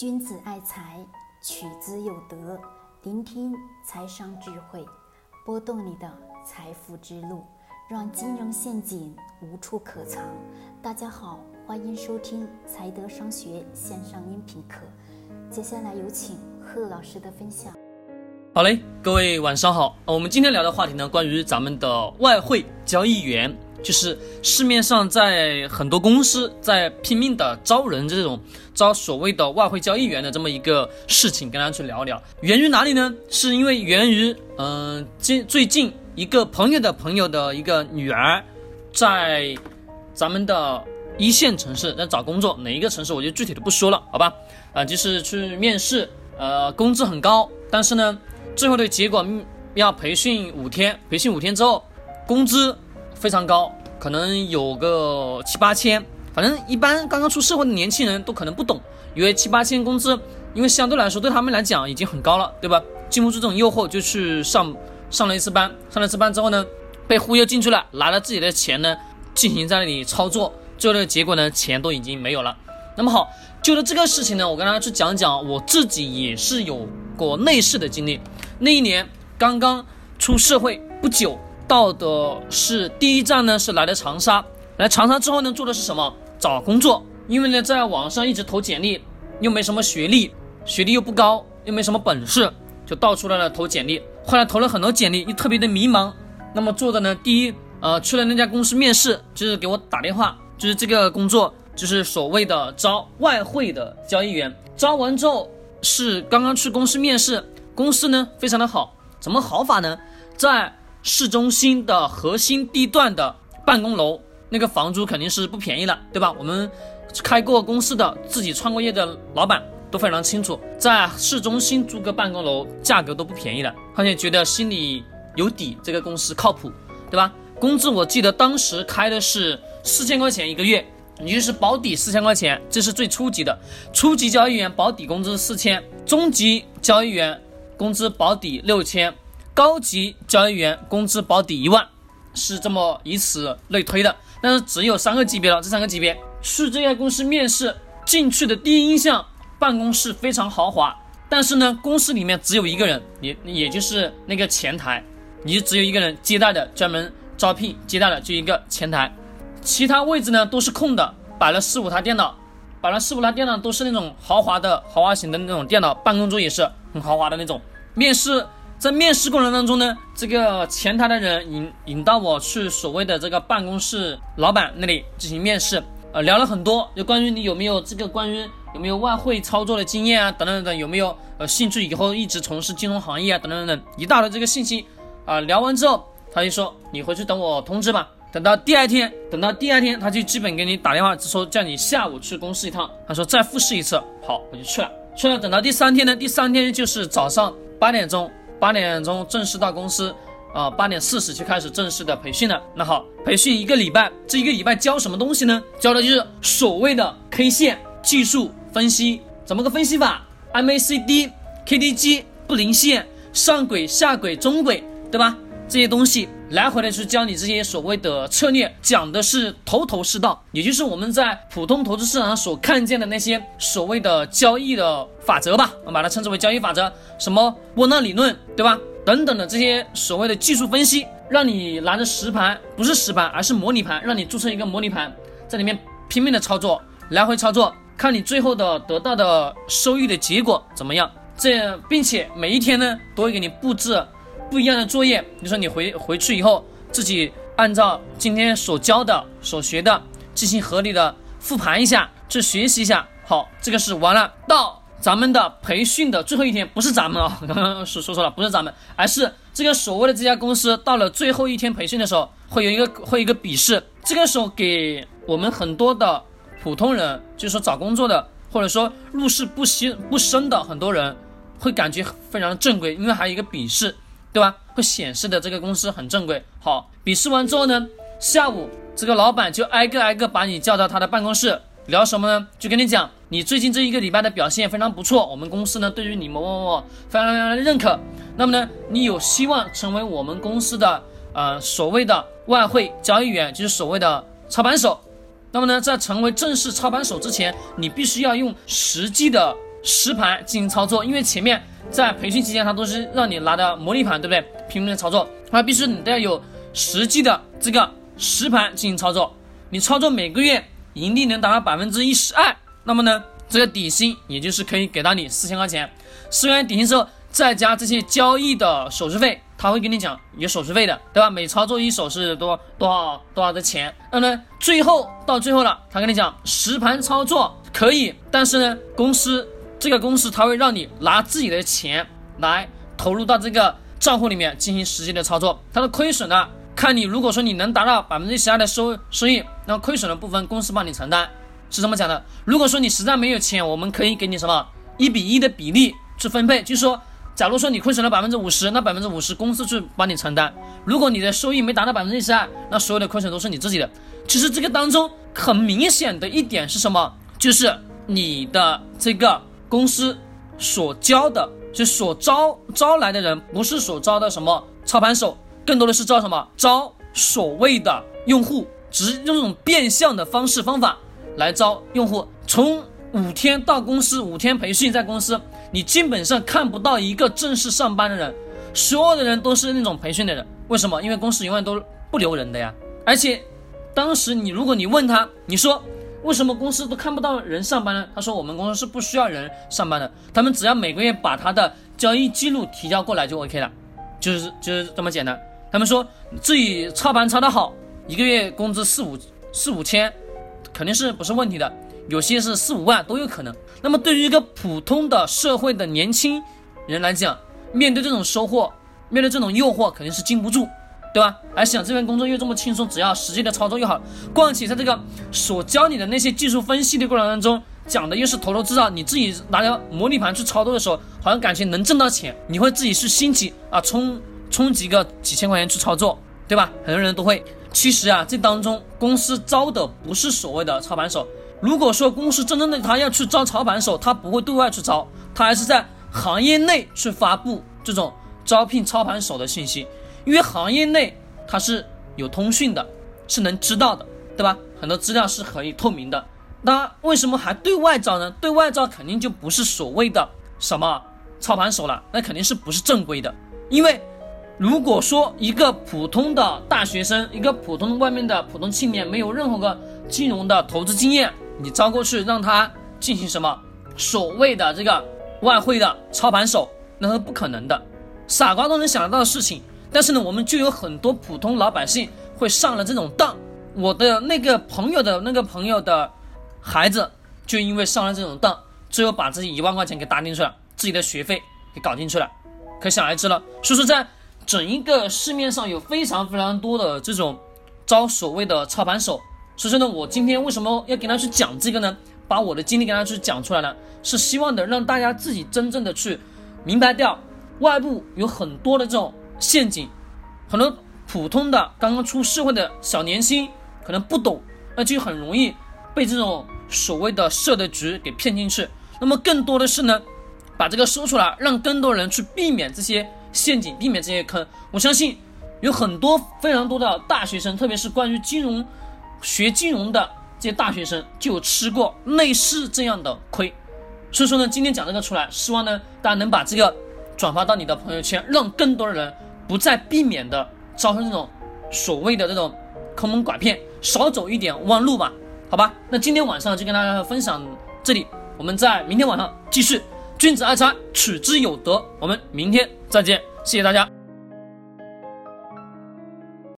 君子爱财，取之有德。聆听财商智慧，拨动你的财富之路，让金融陷阱无处可藏。大家好，欢迎收听财德商学线上音频课。接下来有请贺老师的分享。好嘞，各位晚上好。我们今天聊的话题呢，关于咱们的外汇交易员。就是市面上在很多公司在拼命的招人，这种招所谓的外汇交易员的这么一个事情，跟大家去聊聊。源于哪里呢？是因为源于嗯，近最近一个朋友的朋友的一个女儿，在咱们的一线城市在找工作，哪一个城市我就具体的不说了，好吧？啊，就是去面试，呃，工资很高，但是呢，最后的结果要培训五天，培训五天之后，工资。非常高，可能有个七八千，反正一般刚刚出社会的年轻人都可能不懂，以为七八千工资，因为相对来说对他们来讲已经很高了，对吧？经不住这种诱惑，就去上上了一次班，上了一次班之后呢，被忽悠进去了，拿了自己的钱呢，进行在那里操作，最后的结果呢，钱都已经没有了。那么好，就着这个事情呢，我跟大家去讲讲，我自己也是有过类似的经历，那一年刚刚出社会不久。到的是第一站呢，是来的长沙。来长沙之后呢，做的是什么？找工作。因为呢，在网上一直投简历，又没什么学历，学历又不高，又没什么本事，就到处来投简历。后来投了很多简历，又特别的迷茫。那么做的呢，第一，呃，去了那家公司面试，就是给我打电话，就是这个工作，就是所谓的招外汇的交易员。招完之后是刚刚去公司面试，公司呢非常的好，怎么好法呢？在市中心的核心地段的办公楼，那个房租肯定是不便宜了，对吧？我们开过公司的、自己创过业的老板都非常清楚，在市中心租个办公楼，价格都不便宜了，而且觉得心里有底，这个公司靠谱，对吧？工资我记得当时开的是四千块钱一个月，也就是保底四千块钱，这是最初级的。初级交易员保底工资四千，中级交易员工资保底六千。高级交易员工资保底一万，是这么以此类推的。但是只有三个级别了，这三个级别去这家公司面试进去的第一印象，办公室非常豪华，但是呢，公司里面只有一个人，也也就是那个前台，你只有一个人接待的，专门招聘接待的就一个前台，其他位置呢都是空的，摆了四五台电脑，摆了四五台电脑都是那种豪华的豪华型的那种电脑，办公桌也是很豪华的那种，面试。在面试过程当中呢，这个前台的人引引到我去所谓的这个办公室老板那里进行面试，呃，聊了很多，就关于你有没有这个关于有没有外汇操作的经验啊，等等等等，有没有呃兴趣以后一直从事金融行业啊，等等等等，一大堆这个信息啊。聊完之后，他就说你回去等我通知吧。等到第二天，等到第二天，他就基本给你打电话，说叫你下午去公司一趟。他说再复试一次，好，我就去了。去了，等到第三天呢，第三天就是早上八点钟。八点钟正式到公司，啊，八点四十就开始正式的培训了。那好，培训一个礼拜，这一个礼拜教什么东西呢？教的就是所谓的 K 线技术分析，怎么个分析法？MACD、KDJ、布林线、上轨、下轨、中轨，对吧？这些东西来回的去教你这些所谓的策略，讲的是头头是道，也就是我们在普通投资市场上所看见的那些所谓的交易的法则吧，我们把它称之为交易法则，什么波浪理论，对吧？等等的这些所谓的技术分析，让你拿着实盘，不是实盘，而是模拟盘，让你注册一个模拟盘，在里面拼命的操作，来回操作，看你最后的得到的收益的结果怎么样。这并且每一天呢，都会给你布置。不一样的作业，你说你回回去以后，自己按照今天所教的、所学的进行合理的复盘一下，去学习一下。好，这个是完了。到咱们的培训的最后一天，不是咱们啊，刚 刚说说错了，不是咱们，而是这个所谓的这家公司到了最后一天培训的时候，会有一个会有一个笔试。这个时候给我们很多的普通人，就是说找工作的，或者说入世不深不深的很多人，会感觉非常正规，因为还有一个笔试。对吧？会显示的这个公司很正规。好，笔试完之后呢，下午这个老板就挨个挨个把你叫到他的办公室，聊什么呢？就跟你讲，你最近这一个礼拜的表现非常不错，我们公司呢对于你某某某非常非常的认可。那么呢，你有希望成为我们公司的呃所谓的外汇交易员，就是所谓的操盘手。那么呢，在成为正式操盘手之前，你必须要用实际的实盘进行操作，因为前面在培训期间，他都是让你拿的模拟盘，对不对？拼命的操作，那必须你都要有实际的这个实盘进行操作。你操作每个月盈利能达到百分之一十二，那么呢，这个底薪也就是可以给到你四千块钱。四千底薪之后，再加这些交易的手续费，他会跟你讲有手续费的，对吧？每操作一手是多多少多少的钱。那呢，最后到最后了，他跟你讲实盘操作可以，但是呢，公司这个公司它会让你拿自己的钱来投入到这个账户里面进行实际的操作，它的亏损呢？看你，如果说你能达到百分之十二的收收益，那亏损的部分公司帮你承担，是这么讲的。如果说你实在没有钱，我们可以给你什么一比一的比例去分配，就是说，假如说你亏损了百分之五十，那百分之五十公司去帮你承担。如果你的收益没达到百分之十二，那所有的亏损都是你自己的。其实这个当中很明显的一点是什么？就是你的这个公司所教的，就所招招来的人，不是所招的什么操盘手。更多的是招什么？招所谓的用户，只是用这种变相的方式方法来招用户。从五天到公司，五天培训在公司，你基本上看不到一个正式上班的人，所有的人都是那种培训的人。为什么？因为公司永远都不留人的呀。而且，当时你如果你问他，你说为什么公司都看不到人上班呢？他说我们公司是不需要人上班的，他们只要每个月把他的交易记录提交过来就 OK 了，就是就是这么简单。他们说自己操盘操得好，一个月工资四五四五千，肯定是不是问题的。有些是四五万都有可能。那么对于一个普通的社会的年轻人来讲，面对这种收获，面对这种诱惑，肯定是禁不住，对吧？而想这份工作又这么轻松，只要实际的操作又好，况且在这个所教你的那些技术分析的过程当中，讲的又是头头是道，你自己拿着模拟盘去操作的时候，好像感觉能挣到钱，你会自己去心急啊冲。充几个几千块钱去操作，对吧？很多人都会。其实啊，这当中公司招的不是所谓的操盘手。如果说公司真正的他要去招操盘手，他不会对外去招，他还是在行业内去发布这种招聘操盘手的信息。因为行业内他是有通讯的，是能知道的，对吧？很多资料是可以透明的。那为什么还对外招呢？对外招肯定就不是所谓的什么操盘手了，那肯定是不是正规的，因为。如果说一个普通的大学生，一个普通外面的普通青年，没有任何个金融的投资经验，你招过去让他进行什么所谓的这个外汇的操盘手，那是不可能的，傻瓜都能想得到的事情。但是呢，我们就有很多普通老百姓会上了这种当。我的那个朋友的那个朋友的孩子，就因为上了这种当，最后把自己一万块钱给搭进去了，自己的学费给搞进去了，可想而知了。所以说在整一个市面上有非常非常多的这种招所谓的操盘手，所以说呢，我今天为什么要给大家去讲这个呢？把我的经历给大家去讲出来呢，是希望的让大家自己真正的去明白掉，外部有很多的这种陷阱，很多普通的刚刚出社会的小年轻可能不懂，那就很容易被这种所谓的设的局给骗进去。那么更多的是呢，把这个说出来，让更多人去避免这些。陷阱，避免这些坑。我相信有很多非常多的大学生，特别是关于金融、学金融的这些大学生，就吃过类似这样的亏。所以说呢，今天讲这个出来，希望呢大家能把这个转发到你的朋友圈，让更多的人不再避免的遭受这种所谓的这种坑蒙拐骗，少走一点弯路吧。好吧，那今天晚上就跟大家分享这里，我们在明天晚上继续。君子爱财，取之有德。我们明天再见，谢谢大家。